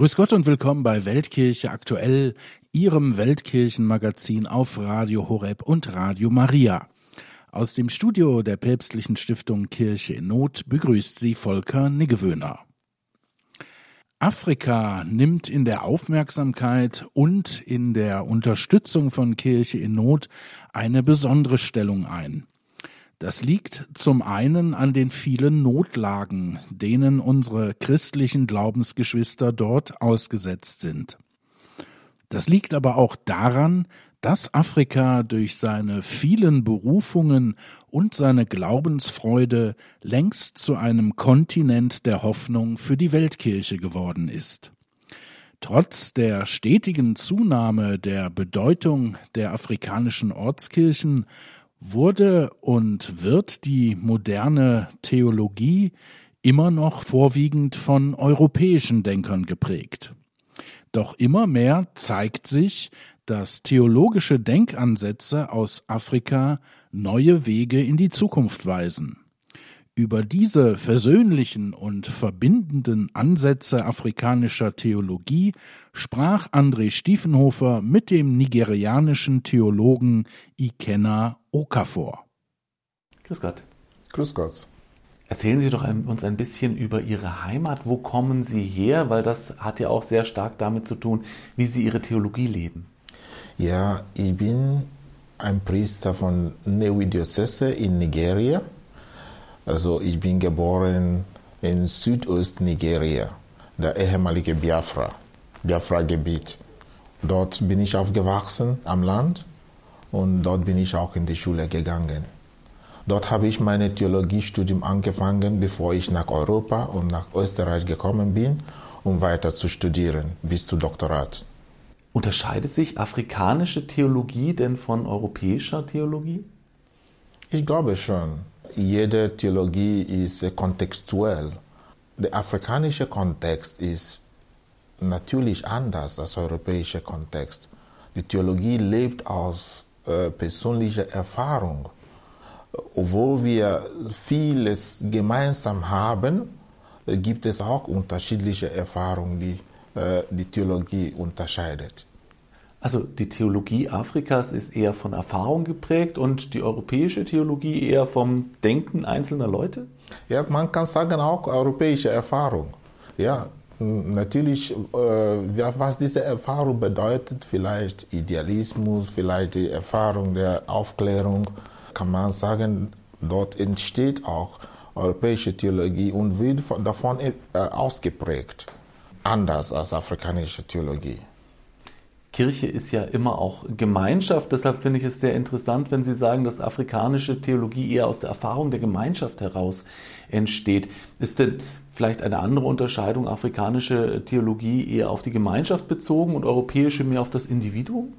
Grüß Gott und willkommen bei Weltkirche aktuell, Ihrem Weltkirchenmagazin auf Radio Horeb und Radio Maria. Aus dem Studio der päpstlichen Stiftung Kirche in Not begrüßt Sie Volker Niggewöhner. Afrika nimmt in der Aufmerksamkeit und in der Unterstützung von Kirche in Not eine besondere Stellung ein. Das liegt zum einen an den vielen Notlagen, denen unsere christlichen Glaubensgeschwister dort ausgesetzt sind. Das liegt aber auch daran, dass Afrika durch seine vielen Berufungen und seine Glaubensfreude längst zu einem Kontinent der Hoffnung für die Weltkirche geworden ist. Trotz der stetigen Zunahme der Bedeutung der afrikanischen Ortskirchen wurde und wird die moderne Theologie immer noch vorwiegend von europäischen Denkern geprägt. Doch immer mehr zeigt sich, dass theologische Denkansätze aus Afrika neue Wege in die Zukunft weisen. Über diese versöhnlichen und verbindenden Ansätze afrikanischer Theologie sprach André Stiefenhofer mit dem nigerianischen Theologen Ikenna Okafor. Grüß Gott. Grüß Gott. Erzählen Sie doch uns ein bisschen über Ihre Heimat. Wo kommen Sie her? Weil das hat ja auch sehr stark damit zu tun, wie Sie Ihre Theologie leben. Ja, ich bin ein Priester von Newi Diözese in Nigeria. Also ich bin geboren in Südost-Nigeria, der ehemalige Biafra, Biafra-Gebiet. Dort bin ich aufgewachsen am Land und dort bin ich auch in die Schule gegangen. Dort habe ich mein Theologiestudium angefangen, bevor ich nach Europa und nach Österreich gekommen bin, um weiter zu studieren bis zu Doktorat. Unterscheidet sich afrikanische Theologie denn von europäischer Theologie? Ich glaube schon. Jede Theologie ist kontextuell. Der afrikanische Kontext ist natürlich anders als der europäische Kontext. Die Theologie lebt aus äh, persönlicher Erfahrung. Obwohl wir vieles gemeinsam haben, gibt es auch unterschiedliche Erfahrungen, die äh, die Theologie unterscheidet. Also die Theologie Afrikas ist eher von Erfahrung geprägt und die europäische Theologie eher vom Denken einzelner Leute? Ja, man kann sagen auch europäische Erfahrung. Ja, natürlich, äh, was diese Erfahrung bedeutet, vielleicht Idealismus, vielleicht die Erfahrung der Aufklärung, kann man sagen, dort entsteht auch europäische Theologie und wird davon äh, ausgeprägt, anders als afrikanische Theologie. Kirche ist ja immer auch Gemeinschaft. Deshalb finde ich es sehr interessant, wenn Sie sagen, dass afrikanische Theologie eher aus der Erfahrung der Gemeinschaft heraus entsteht. Ist denn vielleicht eine andere Unterscheidung afrikanische Theologie eher auf die Gemeinschaft bezogen und europäische mehr auf das Individuum?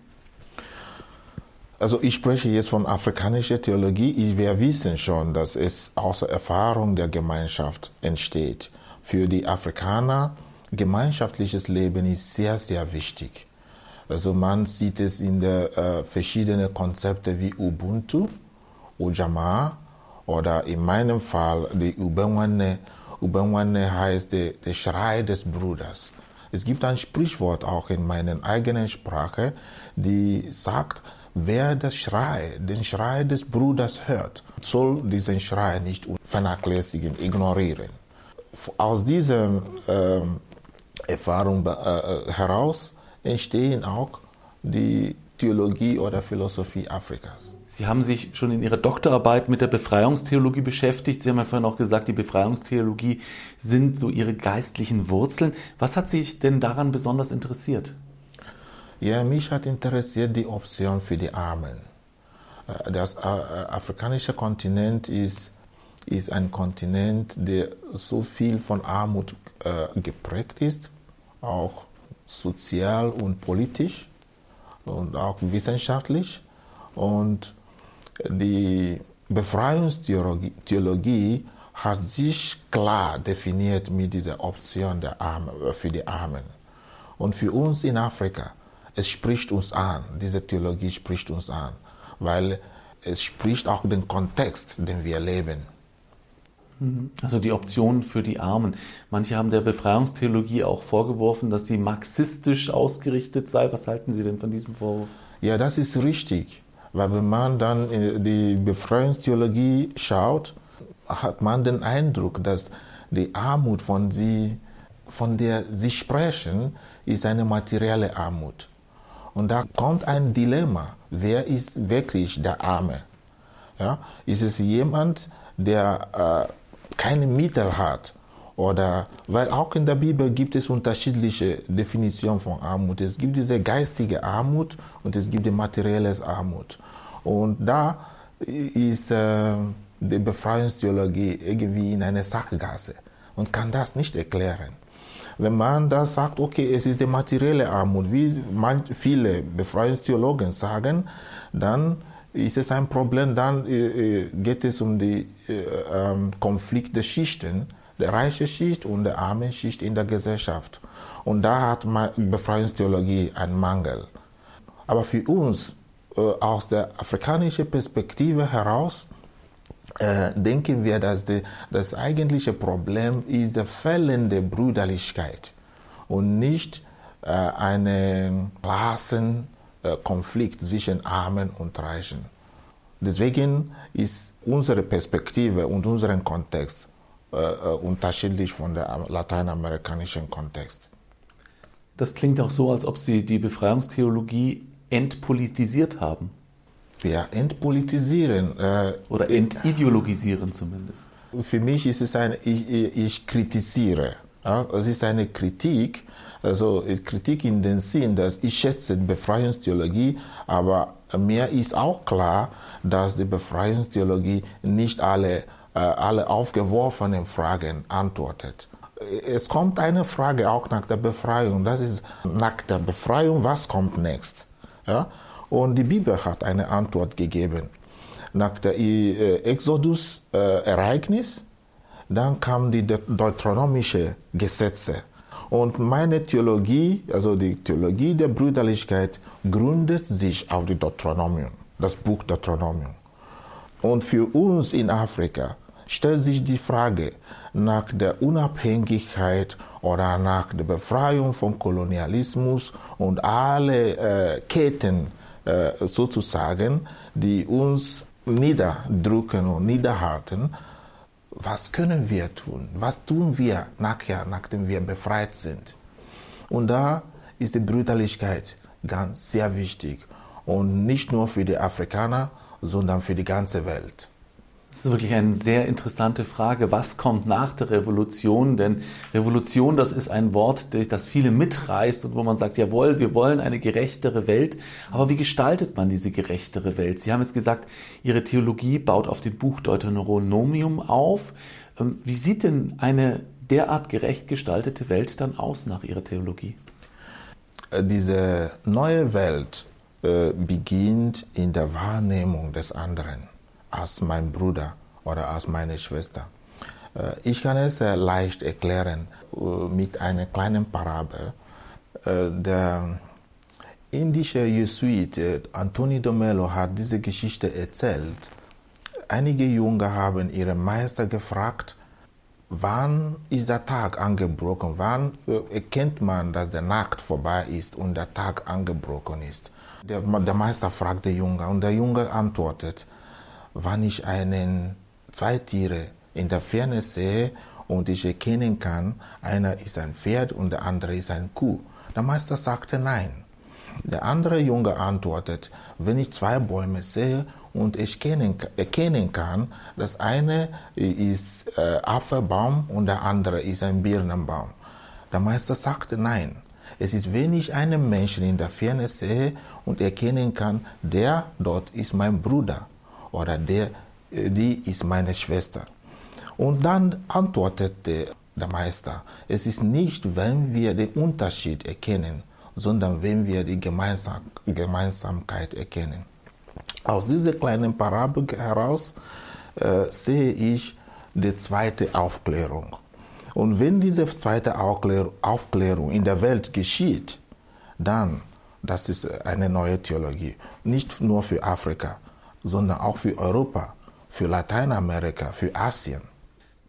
Also ich spreche jetzt von afrikanischer Theologie. Wir wissen schon, dass es aus Erfahrung der Gemeinschaft entsteht. Für die Afrikaner gemeinschaftliches Leben ist sehr, sehr wichtig. Also man sieht es in der äh, verschiedenen Konzepte wie Ubuntu, Ujamaa oder in meinem Fall die Ubenwane. Ubenwane heißt der, der Schrei des Bruders. Es gibt ein Sprichwort auch in meiner eigenen Sprache, die sagt, wer das Schrei, den Schrei des Bruders hört, soll diesen Schrei nicht vernachlässigen, ignorieren. Aus dieser ähm, Erfahrung äh, heraus entstehen auch die Theologie oder Philosophie Afrikas. Sie haben sich schon in Ihrer Doktorarbeit mit der Befreiungstheologie beschäftigt. Sie haben ja vorhin auch gesagt, die Befreiungstheologie sind so Ihre geistlichen Wurzeln. Was hat Sie denn daran besonders interessiert? Ja, mich hat interessiert die Option für die Armen. Äh, das äh, afrikanische Kontinent ist, ist ein Kontinent, der so viel von Armut äh, geprägt ist, auch sozial und politisch und auch wissenschaftlich. Und die Befreiungstheologie hat sich klar definiert mit dieser Option Arme, für die Armen. Und für uns in Afrika, es spricht uns an, diese Theologie spricht uns an, weil es spricht auch den Kontext, den wir leben. Mhm. Also die Option für die Armen. Manche haben der Befreiungstheologie auch vorgeworfen, dass sie marxistisch ausgerichtet sei. Was halten Sie denn von diesem Vorwurf? Ja, das ist richtig. Weil wenn man dann in die Befreiungstheologie schaut, hat man den Eindruck, dass die Armut, von, sie, von der sie sprechen, ist eine materielle Armut. Und da kommt ein Dilemma. Wer ist wirklich der Arme? Ja? Ist es jemand, der äh, keine Mittel hat? Oder, weil auch in der Bibel gibt es unterschiedliche Definitionen von Armut. Es gibt diese geistige Armut und es gibt die materielle Armut. Und da ist äh, die Befreiungstheologie irgendwie in eine Sackgasse und kann das nicht erklären. Wenn man da sagt, okay, es ist die materielle Armut, wie viele Befreiungstheologen sagen, dann ist es ein Problem, dann äh, äh, geht es um den äh, ähm, Konflikt der Schichten, der reiche Schicht und der arme Schicht in der Gesellschaft. Und da hat Befreiungstheologie einen Mangel. Aber für uns aus der afrikanischen Perspektive heraus äh, denken wir, dass die, das eigentliche Problem ist der fehlende Brüderlichkeit und nicht äh, ein Klassenkonflikt zwischen Armen und Reichen. Deswegen ist unsere Perspektive und unser Kontext äh, äh unterschiedlich von der lateinamerikanischen Kontext. Das klingt auch so, als ob Sie die Befreiungstheologie entpolitisiert haben. Ja, entpolitisieren. Äh, Oder entideologisieren zumindest. Für mich ist es ein, ich, ich kritisiere. Ja, es ist eine Kritik, also Kritik in dem Sinn, dass ich schätze Befreiungstheologie, aber mir ist auch klar, dass die Befreiungstheologie nicht alle, äh, alle aufgeworfenen Fragen antwortet. Es kommt eine Frage auch nach der Befreiung. Das ist nach der Befreiung, was kommt next? Ja? Und die Bibel hat eine Antwort gegeben. Nach der äh, Exodus-Ereignis, äh, dann kamen die deuteronomischen Gesetze. Und meine Theologie, also die Theologie der Brüderlichkeit, gründet sich auf die Deuteronomium, das Buch Deuteronomium. Und für uns in Afrika stellt sich die Frage nach der Unabhängigkeit oder nach der Befreiung vom Kolonialismus und alle äh, Ketten äh, sozusagen, die uns niederdrücken und niederhalten, was können wir tun? Was tun wir nachher, nachdem wir befreit sind? Und da ist die Brüderlichkeit ganz sehr wichtig. Und nicht nur für die Afrikaner, sondern für die ganze Welt. Das ist wirklich eine sehr interessante Frage. Was kommt nach der Revolution? Denn Revolution, das ist ein Wort, das viele mitreißt und wo man sagt, jawohl, wir wollen eine gerechtere Welt. Aber wie gestaltet man diese gerechtere Welt? Sie haben jetzt gesagt, Ihre Theologie baut auf dem Buch Deuteronomium auf. Ähm, wie sieht denn eine derart gerecht gestaltete Welt dann aus nach Ihrer Theologie? Äh, diese neue Welt äh, beginnt in der Wahrnehmung des anderen als mein Bruder oder als meine Schwester. Äh, ich kann es leicht erklären äh, mit einer kleinen Parabel. Äh, der indische Jesuit Antoni Domelo hat diese Geschichte erzählt. Einige Junge haben ihren Meister gefragt, wann ist der Tag angebrochen? Wann erkennt man, dass der Nacht vorbei ist und der Tag angebrochen ist? Der, Meister fragt den Junge und der Junge antwortet, wann ich einen zwei Tiere in der Ferne sehe und ich erkennen kann, einer ist ein Pferd und der andere ist ein Kuh. Der Meister sagte nein. Der andere Junge antwortet, wenn ich zwei Bäume sehe und ich erkennen kann, das eine ist äh, Apfelbaum und der andere ist ein Birnenbaum. Der Meister sagte nein. Es ist, wenn ich einen Menschen in der Ferne sehe und erkennen kann, der dort ist mein Bruder oder der, äh, die ist meine Schwester. Und dann antwortete der Meister, es ist nicht, wenn wir den Unterschied erkennen, sondern wenn wir die Gemeinsam Gemeinsamkeit erkennen. Aus dieser kleinen Parabel heraus äh, sehe ich die zweite Aufklärung. Und wenn diese zweite Aufklärung in der Welt geschieht, dann, das ist eine neue Theologie, nicht nur für Afrika, sondern auch für Europa, für Lateinamerika, für Asien.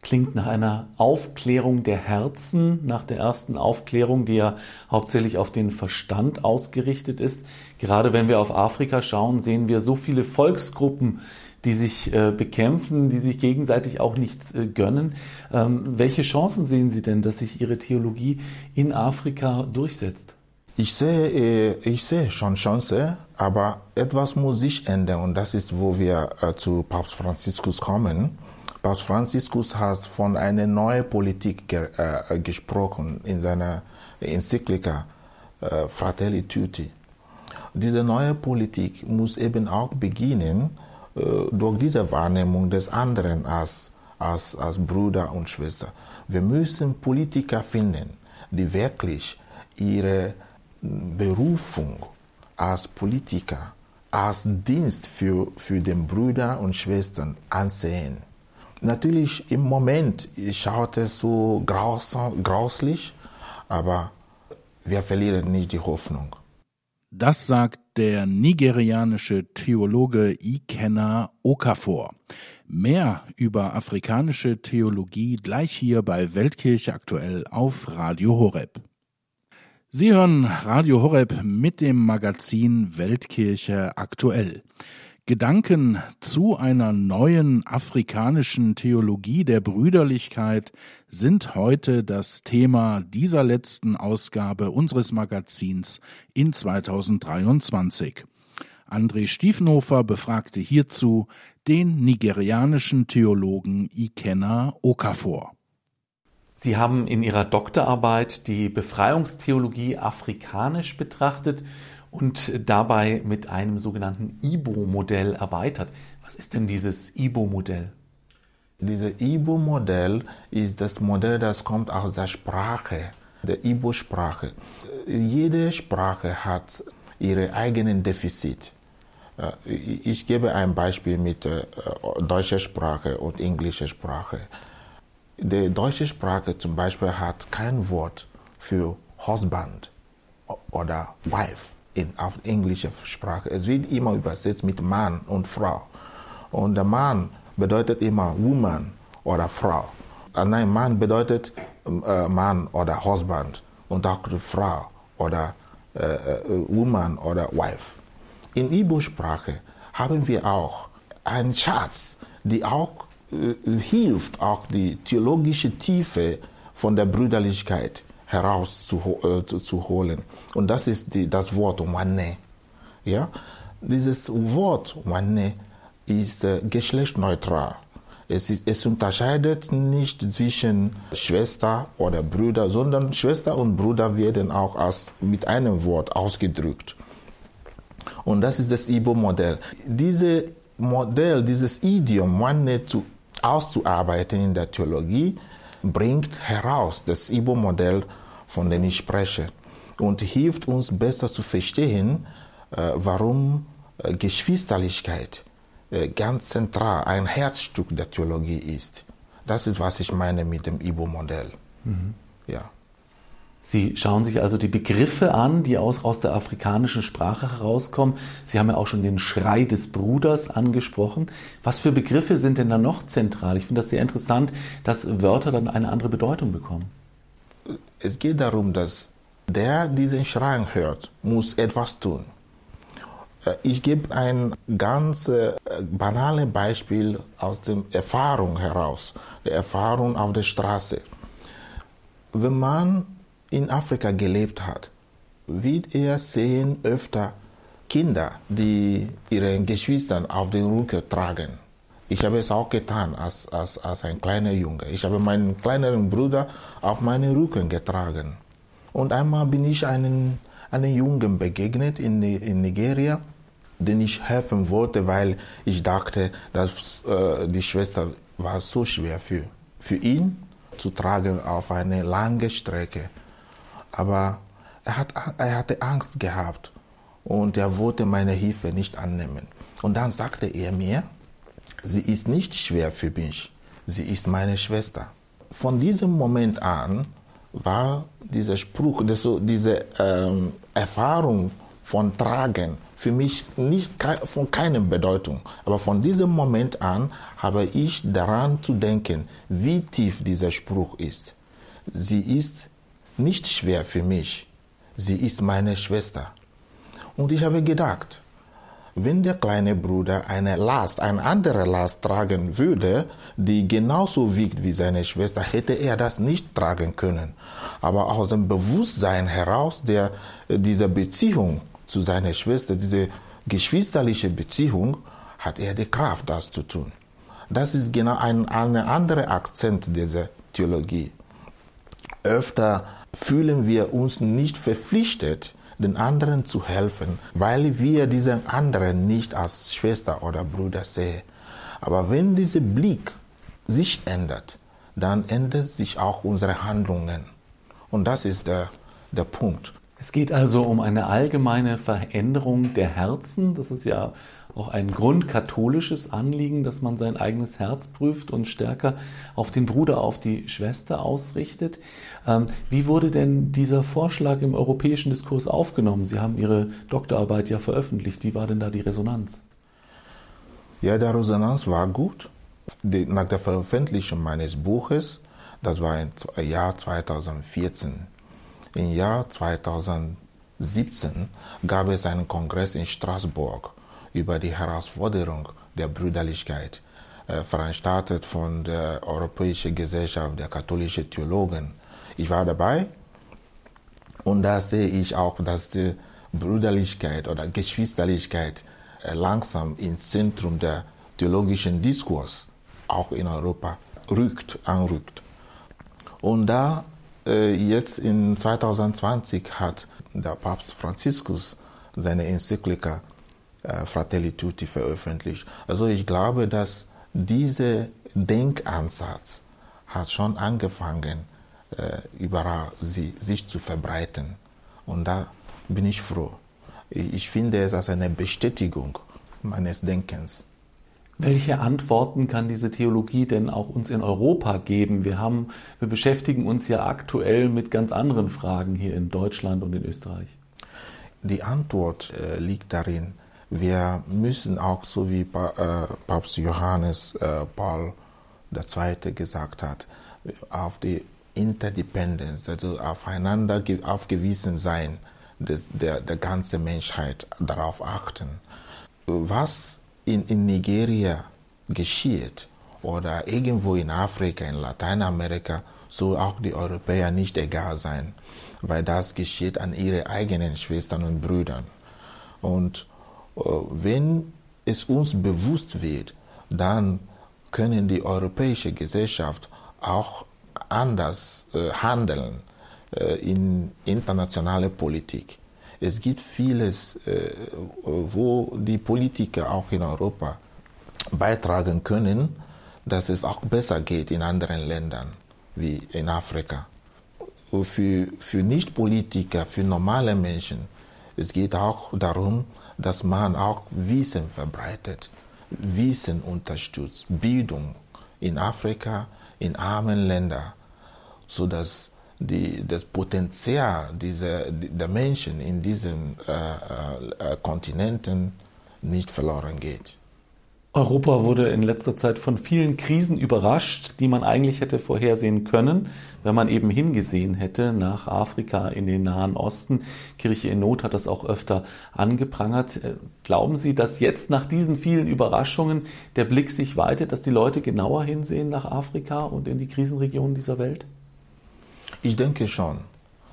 klingt nach einer Aufklärung der Herzen, nach der ersten Aufklärung, die ja hauptsächlich auf den Verstand ausgerichtet ist. Gerade wenn wir auf Afrika schauen, sehen wir so viele Volksgruppen, die sich äh, bekämpfen, die sich gegenseitig auch nichts äh, gönnen. Ähm, welche Chancen sehen Sie denn, dass sich Ihre Theologie in Afrika durchsetzt? Ich sehe, äh, ich sehe schon Chance, aber etwas muss sich ändern und das ist, wo wir äh, zu Papst Franziskus kommen. Papst Franziskus hat von einer neuen Politik ge äh, gesprochen in seiner Enzyklika äh, Fratelli Tutti. Diese neue Politik muss eben auch beginnen äh, durch diese Wahrnehmung des anderen als, als, als Bruder und Schwester. Wir müssen Politiker finden, die wirklich ihre Berufung als Politiker, als Dienst für, für den Brüder und Schwestern ansehen. Natürlich im Moment schaut es so grauslich, aber wir verlieren nicht die Hoffnung. Das sagt der nigerianische Theologe Ikenna Okafor. Mehr über afrikanische Theologie gleich hier bei Weltkirche aktuell auf Radio Horeb. Sie hören Radio Horeb mit dem Magazin Weltkirche aktuell. Gedanken zu einer neuen afrikanischen Theologie der Brüderlichkeit sind heute das Thema dieser letzten Ausgabe unseres Magazins in 2023. André Stiefenhofer befragte hierzu den nigerianischen Theologen Ikenna Okafor. Sie haben in Ihrer Doktorarbeit die Befreiungstheologie afrikanisch betrachtet und dabei mit einem sogenannten IBO-Modell erweitert. Was ist denn dieses IBO-Modell? Dieses IBO-Modell ist das Modell, das kommt aus der Sprache, der Ibo-Sprache. Jede Sprache hat ihre eigenen Defizite. Äh, ich gebe ein Beispiel mit äh, deutscher Sprache und englischer Sprache. Die deutsche Sprache zum Beispiel hat kein Wort für Husband oder Wife in, auf englischer Sprache. Es wird immer übersetzt mit Mann und Frau. Und der Mann bedeutet immer Woman oder Frau. Äh, nein, Mann bedeutet äh, Mann oder Husband und auch Frau oder äh, äh, Woman oder Wife. In Ibo-Sprache haben wir auch einen Schatz, die auch hilft, auch die theologische Tiefe von der Brüderlichkeit herauszuholen. Äh, Und das ist die, das Wort Wanne. Ja? Dieses Wort Wanne ist äh, geschlechtsneutral. Es, ist, es unterscheidet nicht zwischen Schwester oder Brüder, sondern Schwester und Bruder werden auch als, mit einem Wort ausgedrückt. Und das ist das Ibo-Modell. Dieses Modell, dieses Idiom, Wanne zu, auszuarbeiten in der Theologie, bringt heraus das Ibo-Modell von dem ich spreche und hilft uns besser zu verstehen, äh, warum äh, Geschwisterlichkeit äh, ganz zentral ein Herzstück der Theologie ist. Das ist, was ich meine mit dem Ibo-Modell. Mhm. Ja. Sie schauen sich also die Begriffe an, die aus, aus der afrikanischen Sprache herauskommen. Sie haben ja auch schon den Schrei des Bruders angesprochen. Was für Begriffe sind denn da noch zentral? Ich finde das sehr interessant, dass Wörter dann eine andere Bedeutung bekommen es geht darum, dass der diesen Schrei hört, muss etwas tun. Äh, ich gebe ein ganz äh, banales Beispiel aus der Erfahrung heraus, der Erfahrung auf der Straße. Wenn man in Afrika gelebt hat, wird er sehen öfter Kinder, die ihren Geschwistern auf den Rücken tragen. Ich habe es auch getan als, als, als ein kleiner Junge. Ich habe meinen kleineren Bruder auf meinen Rücken getragen. Und einmal bin ich einen, einem Jungen begegnet in, in Nigeria, den ich helfen wollte, weil ich dachte, dass äh, die Schwester war so schwer für, für ihn zu tragen auf eine lange Strecke. Aber er, hat, er hatte Angst gehabt und er wollte meine Hilfe nicht annehmen. Und dann sagte er mir, Sie ist nicht schwer für mich. Sie ist meine Schwester. Von diesem Moment an war dieser Spruch, diese ähm, Erfahrung von Tragen für mich nicht von keiner Bedeutung. Aber von diesem Moment an habe ich daran zu denken, wie tief dieser Spruch ist. Sie ist nicht schwer für mich. Sie ist meine Schwester. Und ich habe gedacht, wenn der kleine Bruder eine Last, eine andere Last tragen würde, die genauso wiegt wie seine Schwester, hätte er das nicht tragen können. Aber aus dem Bewusstsein heraus der, dieser Beziehung zu seiner Schwester, diese geschwisterliche Beziehung, hat er die Kraft, das zu tun. Das ist genau ein, ein anderer Akzent dieser Theologie. Öfter fühlen wir uns nicht verpflichtet, den anderen zu helfen, weil wir diesen anderen nicht als Schwester oder Bruder sehen. Aber wenn dieser Blick sich ändert, dann ändern sich auch unsere Handlungen. Und das ist der, der Punkt. Es geht also um eine allgemeine Veränderung der Herzen. Das ist ja auch ein grundkatholisches Anliegen, dass man sein eigenes Herz prüft und stärker auf den Bruder, auf die Schwester ausrichtet. Ähm, wie wurde denn dieser Vorschlag im europäischen Diskurs aufgenommen? Sie haben Ihre Doktorarbeit ja veröffentlicht. Wie war denn da die Resonanz? Ja, der Resonanz war gut. Die, nach der Veröffentlichung meines Buches, das war im Jahr 2014, im Jahr 2017 gab es einen Kongress in Straßburg über die Herausforderung der Brüderlichkeit, äh, veranstaltet von der Europäischen Gesellschaft der katholischen Theologen. Ich war dabei und da sehe ich auch, dass die Brüderlichkeit oder Geschwisterlichkeit äh, langsam ins Zentrum der theologischen Diskurs auch in Europa rückt, anrückt. Und da äh, jetzt in 2020 hat der Papst Franziskus seine Enzyklika Fratelli Tutti veröffentlicht. Also ich glaube, dass dieser Denkansatz hat schon angefangen, äh, überall sie, sich zu verbreiten. Und da bin ich froh. Ich finde es als eine Bestätigung meines Denkens. Welche Antworten kann diese Theologie denn auch uns in Europa geben? Wir haben, wir beschäftigen uns ja aktuell mit ganz anderen Fragen hier in Deutschland und in Österreich. Die Antwort äh, liegt darin, wir müssen auch, so wie äh, Papst Johannes äh, Paul II. gesagt hat, auf die Interdependence, also aufeinander aufgewiesen sein, des, der, der ganzen Menschheit darauf achten. Was in, in Nigeria geschieht oder irgendwo in Afrika, in Lateinamerika, soll auch die Europäer nicht egal sein, weil das geschieht an ihre eigenen Schwestern und Brüdern. Und wenn es uns bewusst wird, dann können die europäische Gesellschaft auch anders äh, handeln äh, in internationaler Politik. Es gibt vieles, äh, wo die Politiker auch in Europa beitragen können, dass es auch besser geht in anderen Ländern wie in Afrika. Für, für Nicht-Politiker, für normale Menschen, es geht auch darum, dass man auch Wissen verbreitet, Wissen unterstützt, Bildung in Afrika, in armen Ländern, sodass die, das Potenzial dieser, der Menschen in diesen äh, äh, Kontinenten nicht verloren geht. Europa wurde in letzter Zeit von vielen Krisen überrascht, die man eigentlich hätte vorhersehen können, wenn man eben hingesehen hätte nach Afrika in den Nahen Osten. Kirche in Not hat das auch öfter angeprangert. Äh, glauben Sie, dass jetzt nach diesen vielen Überraschungen der Blick sich weitet, dass die Leute genauer hinsehen nach Afrika und in die Krisenregionen dieser Welt? Ich denke schon.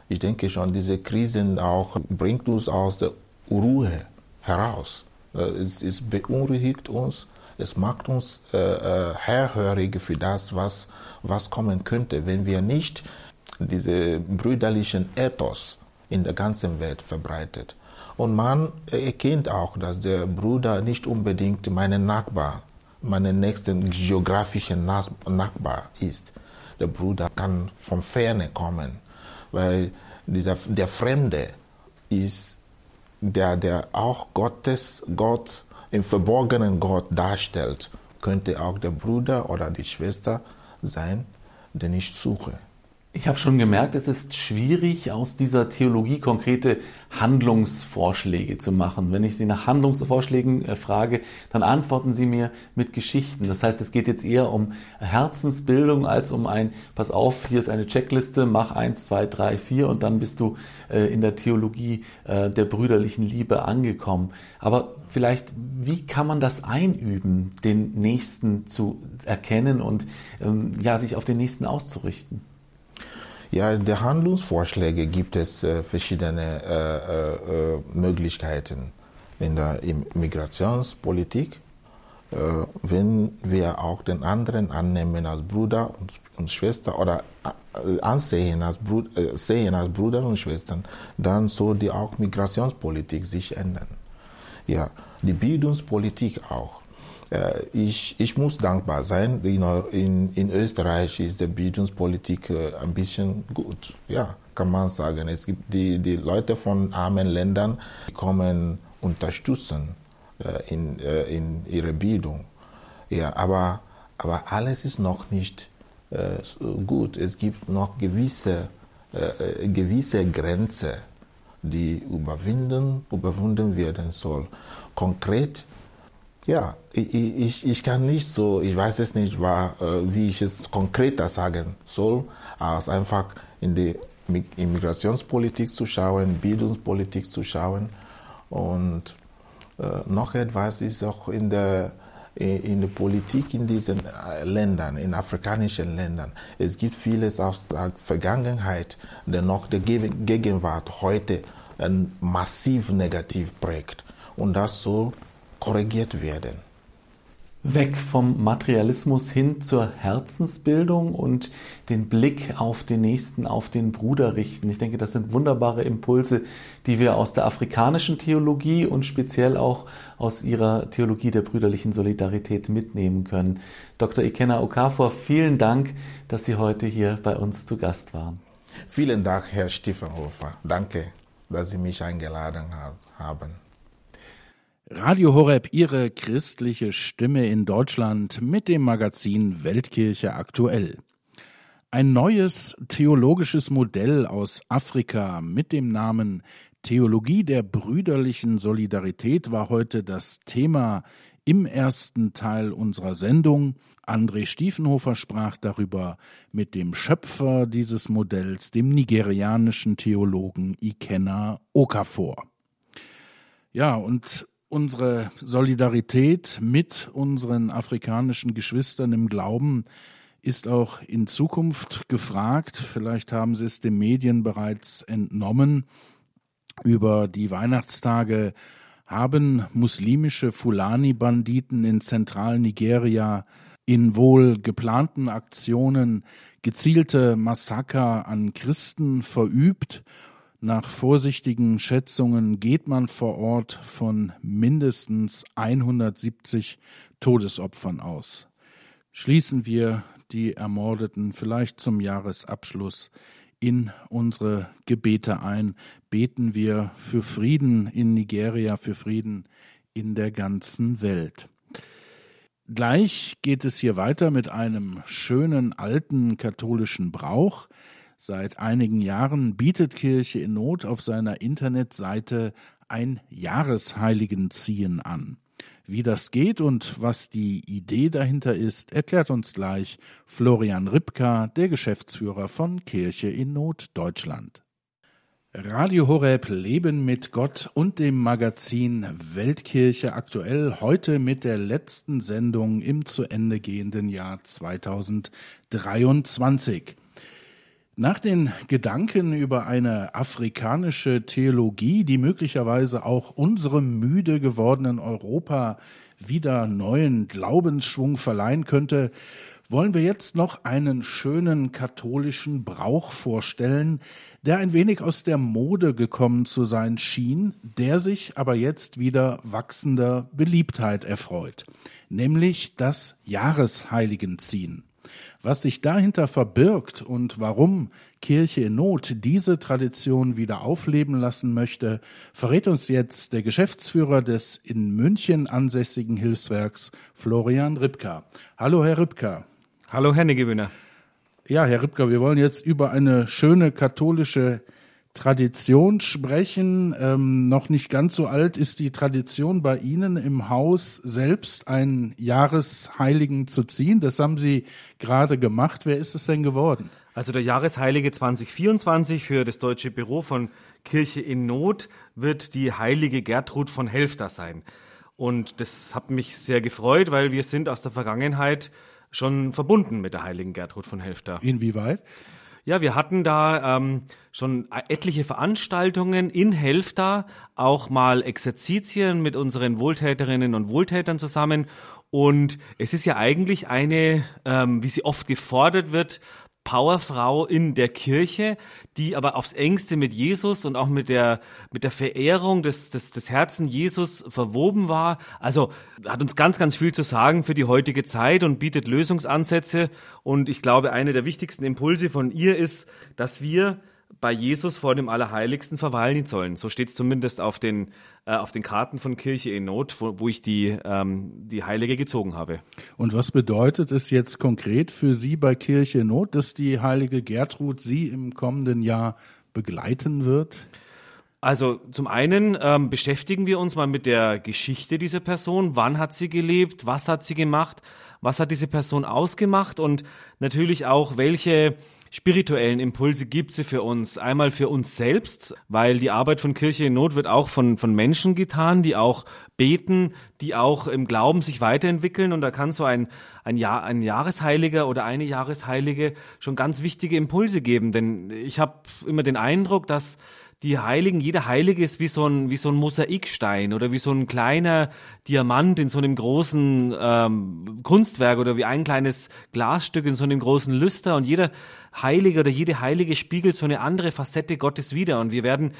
Ich denke schon, diese Krisen auch bringt uns aus der Ruhe heraus. Äh, es, es beunruhigt uns, es macht uns äh, äh, herhörig für das, was, was kommen könnte, wenn wir nicht diese brüderlichen Ethos in der ganzen Welt verbreitet. Und man erkennt auch, dass der Bruder nicht unbedingt mein Nachbar, meinen nächsten geografischen Nachbar ist. Der Bruder kann von ferne kommen, weil dieser, der Fremde ist der, der auch Gottes, Gott im Verborgenen Gott darstellt, könnte auch der Bruder oder die Schwester sein, den ich suche. Ich habe schon gemerkt, es ist schwierig, aus dieser Theologie konkrete Handlungsvorschläge zu machen. Wenn ich Sie nach Handlungsvorschlägen äh, frage, dann antworten Sie mir mit Geschichten. Das heißt, es geht jetzt eher um Herzensbildung als um ein, pass auf, hier ist eine Checkliste, mach eins, zwei, drei, vier und dann bist du äh, in der Theologie äh, der brüderlichen Liebe angekommen. Aber vielleicht, wie kann man das einüben, den Nächsten zu erkennen und ähm, ja, sich auf den Nächsten auszurichten? Ja, der Handlungsvorschläge gibt es äh, verschiedene äh, äh, Möglichkeiten in der Migrationspolitik. Wenn wir auch den anderen annehmen als Bruder und, Schwester oder ansehen als, Brud, sehen als Bruder und Schwestern, dann soll die auch Migrationspolitik sich ändern. Ja, die Bildungspolitik auch. Äh, ich, ich muss dankbar sein. In, in, Österreich ist die Bildungspolitik äh, ein bisschen gut. Ja, kann man sagen. Es gibt die, die Leute von armen Ländern, die kommen unterstützen äh, in, in ihrer Bildung. Ja, aber, aber alles ist noch nicht gut. Es gibt noch gewisse, gewisse Grenzen, die überwunden werden soll. Konkret ja, ich, ich, kann nicht so, ich weiß es nicht, äh, wie ich es konkreter sagen soll, als einfach in die Immigrationspolitik zu schauen, Bildungspolitik zu schauen. Und äh, noch etwas ist auch in der, in der Politik in diesen äh, Ländern, in afrikanischen Ländern. Es gibt vieles aus der Vergangenheit, der noch der Gegenwart heute massiv negativ prägt. Und das soll korrigiert werden. Weg vom Materialismus hin zur Herzensbildung und den Blick auf den Nächsten, auf den Bruder richten. Ich denke, das sind wunderbare Impulse, die wir aus der afrikanischen Theologie und speziell auch aus ihrer Theologie der brüderlichen Solidarität mitnehmen können. Dr. Ikena Okafor, vielen Dank, dass Sie heute hier bei uns zu Gast waren. Vielen Dank, Herr Stiefenhofer. Danke, dass Sie mich eingeladen haben. Radio Horeb, Ihre christliche Stimme in Deutschland mit dem Magazin Weltkirche aktuell. Ein neues theologisches Modell aus Afrika mit dem Namen Theologie der brüderlichen Solidarität war heute das Thema im ersten Teil unserer Sendung. André Stiefenhofer sprach darüber mit dem Schöpfer dieses Modells, dem nigerianischen Theologen Ikenna Okafor. Ja, und unsere Solidarität mit unseren afrikanischen Geschwistern im Glauben ist auch in Zukunft gefragt. Vielleicht haben Sie es den Medien bereits entnommen. Über die Weihnachtstage haben muslimische Fulani-Banditen in Zentralnigeria in wohl geplanten Aktionen gezielte Massaker an Christen verübt nach vorsichtigen Schätzungen geht man vor Ort von mindestens 170 Todesopfern aus. Schließen wir die Ermordeten vielleicht zum Jahresabschluss in unsere Gebete ein. Beten wir für Frieden in Nigeria, für Frieden in der ganzen Welt. Gleich geht es hier weiter mit einem schönen alten katholischen Brauch, Seit einigen Jahren bietet Kirche in Not auf seiner Internetseite ein Jahresheiligenziehen an. Wie das geht und was die Idee dahinter ist, erklärt uns gleich Florian Ripka, der Geschäftsführer von Kirche in Not Deutschland. Radio Horeb Leben mit Gott und dem Magazin Weltkirche aktuell heute mit der letzten Sendung im zu Ende gehenden Jahr 2023. Nach den Gedanken über eine afrikanische Theologie, die möglicherweise auch unserem müde gewordenen Europa wieder neuen Glaubensschwung verleihen könnte, wollen wir jetzt noch einen schönen katholischen Brauch vorstellen, der ein wenig aus der Mode gekommen zu sein schien, der sich aber jetzt wieder wachsender Beliebtheit erfreut, nämlich das Jahresheiligenziehen. Was sich dahinter verbirgt und warum Kirche in Not diese Tradition wieder aufleben lassen möchte, verrät uns jetzt der Geschäftsführer des in München ansässigen Hilfswerks, Florian Ripka. Hallo, Herr Ripka. Hallo, Herr Negewinner. Ja, Herr Ripker, wir wollen jetzt über eine schöne katholische Tradition sprechen. Ähm, noch nicht ganz so alt ist die Tradition bei Ihnen im Haus selbst einen Jahresheiligen zu ziehen. Das haben Sie gerade gemacht. Wer ist es denn geworden? Also der Jahresheilige 2024 für das Deutsche Büro von Kirche in Not wird die heilige Gertrud von Helfter sein. Und das hat mich sehr gefreut, weil wir sind aus der Vergangenheit schon verbunden mit der heiligen Gertrud von Helfter. Inwieweit? Ja, wir hatten da ähm, schon etliche Veranstaltungen in Helfta, auch mal Exerzitien mit unseren Wohltäterinnen und Wohltätern zusammen. Und es ist ja eigentlich eine, ähm, wie sie oft gefordert wird, Powerfrau in der Kirche, die aber aufs engste mit Jesus und auch mit der, mit der Verehrung des, des, des Herzen Jesus verwoben war. Also hat uns ganz, ganz viel zu sagen für die heutige Zeit und bietet Lösungsansätze. Und ich glaube, eine der wichtigsten Impulse von ihr ist, dass wir bei Jesus vor dem Allerheiligsten verweilen sollen. So steht es zumindest auf den, äh, auf den Karten von Kirche in Not, wo, wo ich die, ähm, die Heilige gezogen habe. Und was bedeutet es jetzt konkret für Sie bei Kirche in Not, dass die heilige Gertrud Sie im kommenden Jahr begleiten wird? Also zum einen ähm, beschäftigen wir uns mal mit der Geschichte dieser Person. Wann hat sie gelebt? Was hat sie gemacht? Was hat diese Person ausgemacht? Und natürlich auch, welche spirituellen Impulse gibt sie für uns. Einmal für uns selbst, weil die Arbeit von Kirche in Not wird auch von, von Menschen getan, die auch beten, die auch im Glauben sich weiterentwickeln. Und da kann so ein, ein, Jahr, ein Jahresheiliger oder eine Jahresheilige schon ganz wichtige Impulse geben. Denn ich habe immer den Eindruck, dass die Heiligen, jeder Heilige ist wie so ein, wie so ein Mosaikstein oder wie so ein kleiner Diamant in so einem großen ähm, Kunstwerk oder wie ein kleines Glasstück in so einem großen Lüster. Und jeder Heilige oder jede Heilige spiegelt so eine andere Facette Gottes wider. Und wir werden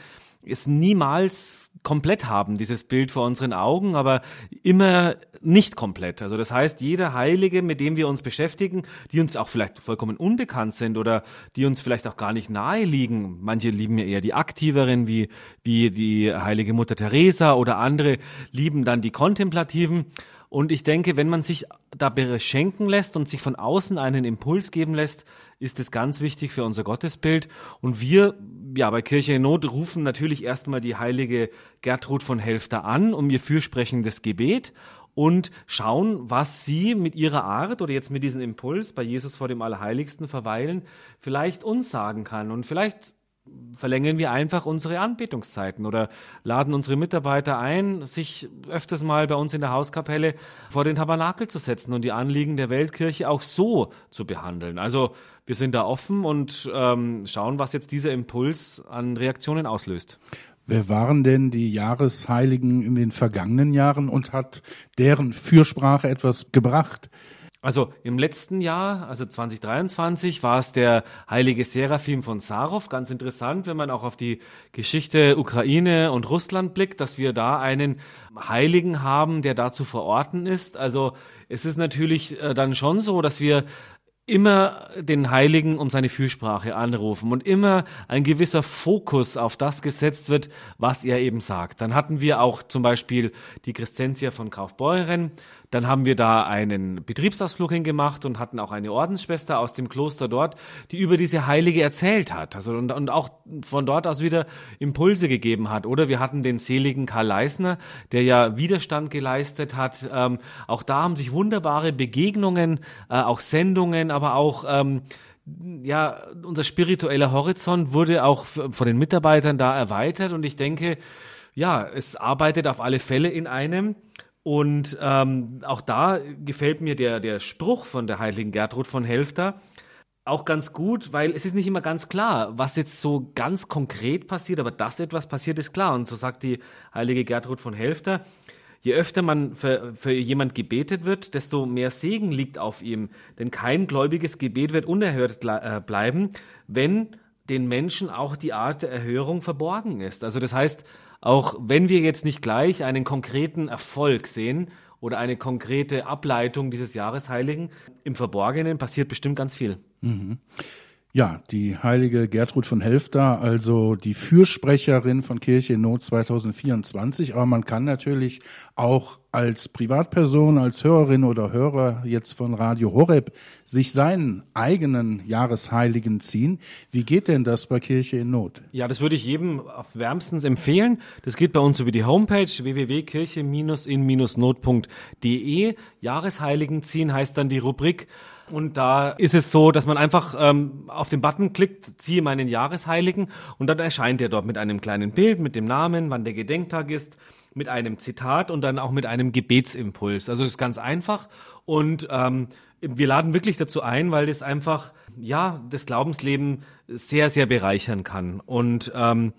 es niemals komplett haben, dieses Bild vor unseren Augen, aber immer nicht komplett. Also das heißt, jeder Heilige, mit dem wir uns beschäftigen, die uns auch vielleicht vollkommen unbekannt sind oder die uns vielleicht auch gar nicht nahe liegen. Manche lieben ja eher die aktiveren, wie, wie die heilige Mutter Teresa oder andere lieben dann die kontemplativen. Und ich denke, wenn man sich da beschenken lässt und sich von außen einen Impuls geben lässt, ist es ganz wichtig für unser Gottesbild. Und wir, ja, bei Kirche in Not rufen natürlich erstmal die heilige Gertrud von Helfter an, um ihr fürsprechendes Gebet und schauen, was sie mit ihrer Art oder jetzt mit diesem Impuls bei Jesus vor dem Allerheiligsten verweilen, vielleicht uns sagen kann. Und vielleicht verlängern wir einfach unsere Anbetungszeiten oder laden unsere Mitarbeiter ein, sich öfters mal bei uns in der Hauskapelle vor den Tabernakel zu setzen und die Anliegen der Weltkirche auch so zu behandeln. Also wir sind da offen und ähm, schauen, was jetzt dieser Impuls an Reaktionen auslöst. Wer waren denn die Jahresheiligen in den vergangenen Jahren und hat deren Fürsprache etwas gebracht? Also im letzten Jahr, also 2023, war es der heilige Seraphim von Sarov. Ganz interessant, wenn man auch auf die Geschichte Ukraine und Russland blickt, dass wir da einen Heiligen haben, der dazu verorten ist. Also es ist natürlich äh, dann schon so, dass wir immer den Heiligen um seine Fürsprache anrufen und immer ein gewisser Fokus auf das gesetzt wird, was er eben sagt. Dann hatten wir auch zum Beispiel die Crescentia von Kaufbeuren, dann haben wir da einen Betriebsausflug hingemacht und hatten auch eine Ordensschwester aus dem Kloster dort, die über diese Heilige erzählt hat. Also und, und auch von dort aus wieder Impulse gegeben hat. Oder wir hatten den seligen Karl Leisner, der ja Widerstand geleistet hat. Ähm, auch da haben sich wunderbare Begegnungen, äh, auch Sendungen, aber auch ähm, ja, unser spiritueller Horizont wurde auch von den Mitarbeitern da erweitert und ich denke, ja, es arbeitet auf alle Fälle in einem und ähm, auch da gefällt mir der, der Spruch von der heiligen Gertrud von Helfter auch ganz gut, weil es ist nicht immer ganz klar, was jetzt so ganz konkret passiert, aber dass etwas passiert, ist klar. Und so sagt die heilige Gertrud von Helfter, je öfter man für, für jemand gebetet wird, desto mehr Segen liegt auf ihm. Denn kein gläubiges Gebet wird unerhört äh, bleiben, wenn den Menschen auch die Art der Erhörung verborgen ist. Also das heißt, auch wenn wir jetzt nicht gleich einen konkreten Erfolg sehen oder eine konkrete Ableitung dieses Jahresheiligen, im Verborgenen passiert bestimmt ganz viel. Mhm. Ja, die heilige Gertrud von Helfter, also die Fürsprecherin von Kirche in Not 2024. Aber man kann natürlich auch als Privatperson, als Hörerin oder Hörer jetzt von Radio Horeb sich seinen eigenen Jahresheiligen ziehen. Wie geht denn das bei Kirche in Not? Ja, das würde ich jedem wärmstens empfehlen. Das geht bei uns über die Homepage www.kirche-in-not.de. Jahresheiligen ziehen heißt dann die Rubrik und da ist es so, dass man einfach ähm, auf den Button klickt, ziehe meinen Jahresheiligen und dann erscheint er dort mit einem kleinen Bild, mit dem Namen, wann der Gedenktag ist, mit einem Zitat und dann auch mit einem Gebetsimpuls. Also es ist ganz einfach und ähm, wir laden wirklich dazu ein, weil das einfach ja das Glaubensleben sehr sehr bereichern kann. Und ähm,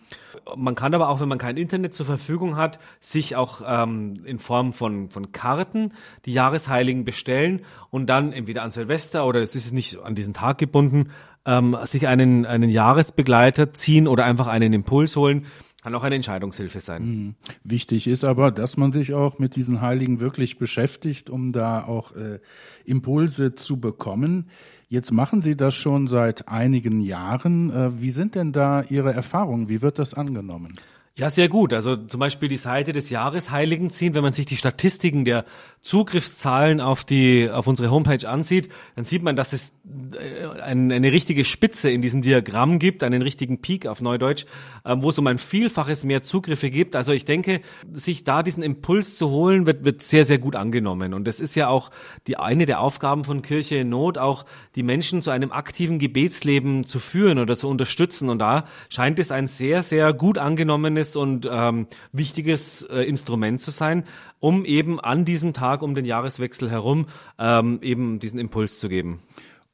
man kann aber auch, wenn man kein Internet zur Verfügung hat, sich auch ähm, in Form von von Karten die Jahresheiligen bestellen und dann entweder an Silvester oder es ist nicht an diesen Tag gebunden, ähm, sich einen einen Jahresbegleiter ziehen oder einfach einen Impuls holen kann auch eine Entscheidungshilfe sein. Mhm. Wichtig ist aber, dass man sich auch mit diesen Heiligen wirklich beschäftigt, um da auch äh, Impulse zu bekommen. Jetzt machen Sie das schon seit einigen Jahren. Äh, wie sind denn da Ihre Erfahrungen? Wie wird das angenommen? Ja, sehr gut. Also zum Beispiel die Seite des Jahresheiligen ziehen. Wenn man sich die Statistiken der Zugriffszahlen auf die auf unsere Homepage ansieht, dann sieht man, dass es äh, eine richtige Spitze in diesem Diagramm gibt, einen richtigen Peak auf Neudeutsch, ähm, wo es um ein Vielfaches mehr Zugriffe gibt. Also ich denke, sich da diesen Impuls zu holen, wird, wird sehr, sehr gut angenommen. Und das ist ja auch die eine der Aufgaben von Kirche in Not, auch die Menschen zu einem aktiven Gebetsleben zu führen oder zu unterstützen. Und da scheint es ein sehr, sehr gut angenommenes und ähm, wichtiges äh, Instrument zu sein, um eben an diesem Tag um den Jahreswechsel herum ähm, eben diesen Impuls zu geben.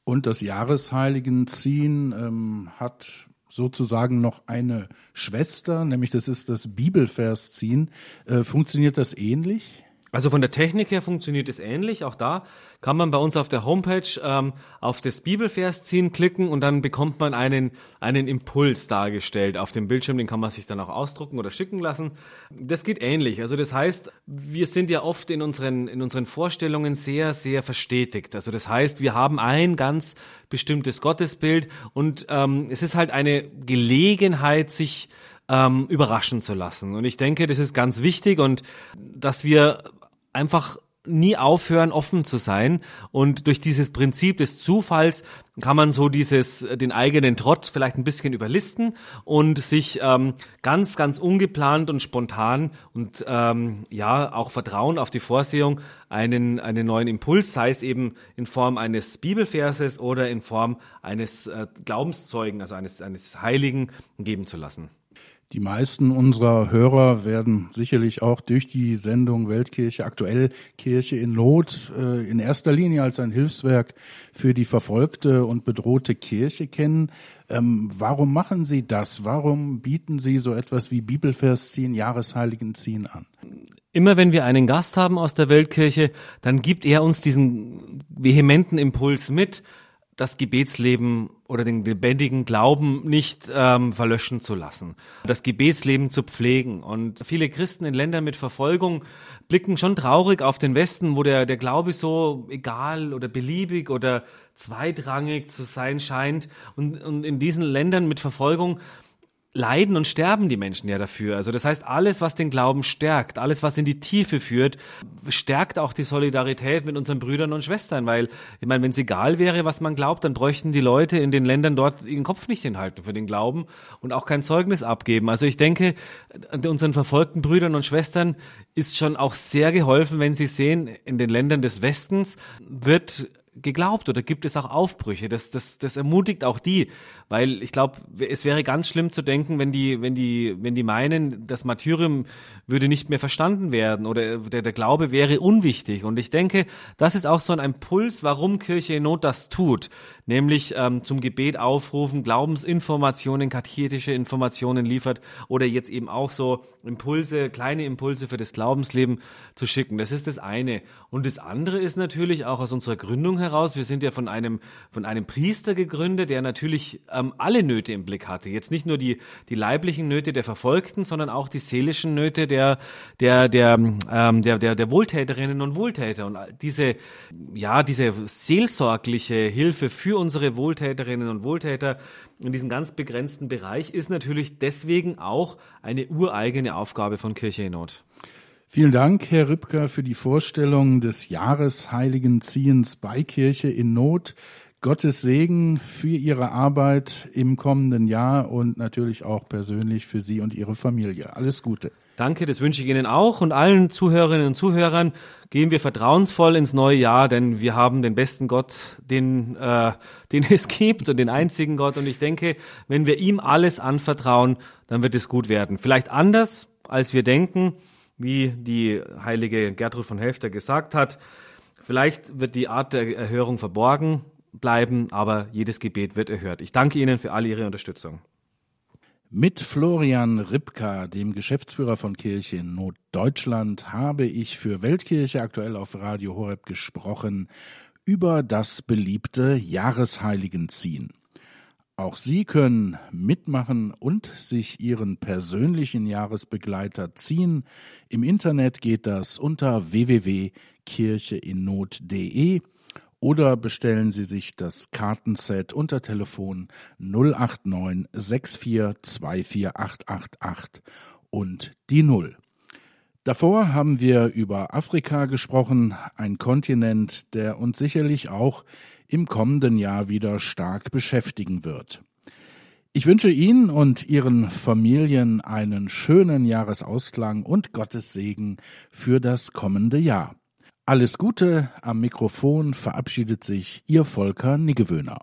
Und das Jahresheiligenziehen ähm, hat sozusagen noch eine Schwester, nämlich das ist das Bibelversziehen. Äh, funktioniert das ähnlich? Also von der Technik her funktioniert es ähnlich. Auch da kann man bei uns auf der Homepage ähm, auf das Bibelvers ziehen klicken und dann bekommt man einen, einen Impuls dargestellt auf dem Bildschirm. Den kann man sich dann auch ausdrucken oder schicken lassen. Das geht ähnlich. Also das heißt, wir sind ja oft in unseren, in unseren Vorstellungen sehr, sehr verstetigt. Also das heißt, wir haben ein ganz bestimmtes Gottesbild und ähm, es ist halt eine Gelegenheit, sich ähm, überraschen zu lassen. Und ich denke, das ist ganz wichtig und dass wir einfach nie aufhören, offen zu sein. Und durch dieses Prinzip des Zufalls kann man so dieses, den eigenen Trott vielleicht ein bisschen überlisten und sich ähm, ganz, ganz ungeplant und spontan und ähm, ja, auch Vertrauen auf die Vorsehung einen, einen neuen Impuls, sei es eben in Form eines Bibelverses oder in Form eines äh, Glaubenszeugen, also eines, eines Heiligen geben zu lassen. Die meisten unserer Hörer werden sicherlich auch durch die Sendung Weltkirche aktuell Kirche in Not äh, in erster Linie als ein Hilfswerk für die verfolgte und bedrohte Kirche kennen. Ähm, warum machen Sie das? Warum bieten Sie so etwas wie Bibelvers ziehen, Jahresheiligen ziehen an? Immer wenn wir einen Gast haben aus der Weltkirche, dann gibt er uns diesen vehementen Impuls mit, das Gebetsleben oder den lebendigen Glauben nicht ähm, verlöschen zu lassen, das Gebetsleben zu pflegen. Und viele Christen in Ländern mit Verfolgung blicken schon traurig auf den Westen, wo der, der Glaube so egal oder beliebig oder zweitrangig zu sein scheint. Und, und in diesen Ländern mit Verfolgung leiden und sterben die Menschen ja dafür. Also das heißt, alles, was den Glauben stärkt, alles, was in die Tiefe führt, stärkt auch die Solidarität mit unseren Brüdern und Schwestern, weil, ich meine, wenn es egal wäre, was man glaubt, dann bräuchten die Leute in den Ländern dort ihren Kopf nicht hinhalten für den Glauben und auch kein Zeugnis abgeben. Also ich denke, unseren verfolgten Brüdern und Schwestern ist schon auch sehr geholfen, wenn sie sehen, in den Ländern des Westens wird geglaubt oder gibt es auch Aufbrüche? Das, das, das ermutigt auch die, weil ich glaube, es wäre ganz schlimm zu denken, wenn die, wenn die, wenn die meinen, das Martyrium würde nicht mehr verstanden werden oder der, der Glaube wäre unwichtig. Und ich denke, das ist auch so ein Impuls, warum Kirche in Not das tut, nämlich ähm, zum Gebet aufrufen, Glaubensinformationen, katechetische Informationen liefert oder jetzt eben auch so Impulse, kleine Impulse für das Glaubensleben zu schicken. Das ist das eine. Und das andere ist natürlich auch aus unserer Gründung heraus. Wir sind ja von einem, von einem Priester gegründet, der natürlich ähm, alle Nöte im Blick hatte. Jetzt nicht nur die, die leiblichen Nöte der Verfolgten, sondern auch die seelischen Nöte der, der, der, ähm, der, der, der Wohltäterinnen und Wohltäter. Und diese, ja, diese seelsorgliche Hilfe für unsere Wohltäterinnen und Wohltäter in diesem ganz begrenzten Bereich ist natürlich deswegen auch eine ureigene Aufgabe von Kirche in Not. Vielen Dank, Herr Rübker, für die Vorstellung des Jahresheiligen Ziehens bei Kirche in Not. Gottes Segen für Ihre Arbeit im kommenden Jahr und natürlich auch persönlich für Sie und Ihre Familie. Alles Gute. Danke, das wünsche ich Ihnen auch und allen Zuhörerinnen und Zuhörern. Gehen wir vertrauensvoll ins neue Jahr, denn wir haben den besten Gott, den, äh, den es gibt und den einzigen Gott. Und ich denke, wenn wir ihm alles anvertrauen, dann wird es gut werden. Vielleicht anders, als wir denken wie die heilige Gertrud von Helfter gesagt hat. Vielleicht wird die Art der Erhörung verborgen bleiben, aber jedes Gebet wird erhört. Ich danke Ihnen für all Ihre Unterstützung. Mit Florian Ripka, dem Geschäftsführer von Kirche in Norddeutschland, habe ich für Weltkirche aktuell auf Radio Horeb gesprochen über das beliebte Jahresheiligenziehen. Auch Sie können mitmachen und sich Ihren persönlichen Jahresbegleiter ziehen. Im Internet geht das unter www.kircheinnot.de oder bestellen Sie sich das Kartenset unter Telefon 089 6424888 und die Null. Davor haben wir über Afrika gesprochen, ein Kontinent, der uns sicherlich auch im kommenden Jahr wieder stark beschäftigen wird. Ich wünsche Ihnen und Ihren Familien einen schönen Jahresausklang und Gottes Segen für das kommende Jahr. Alles Gute, am Mikrofon verabschiedet sich Ihr Volker Niggewöhner.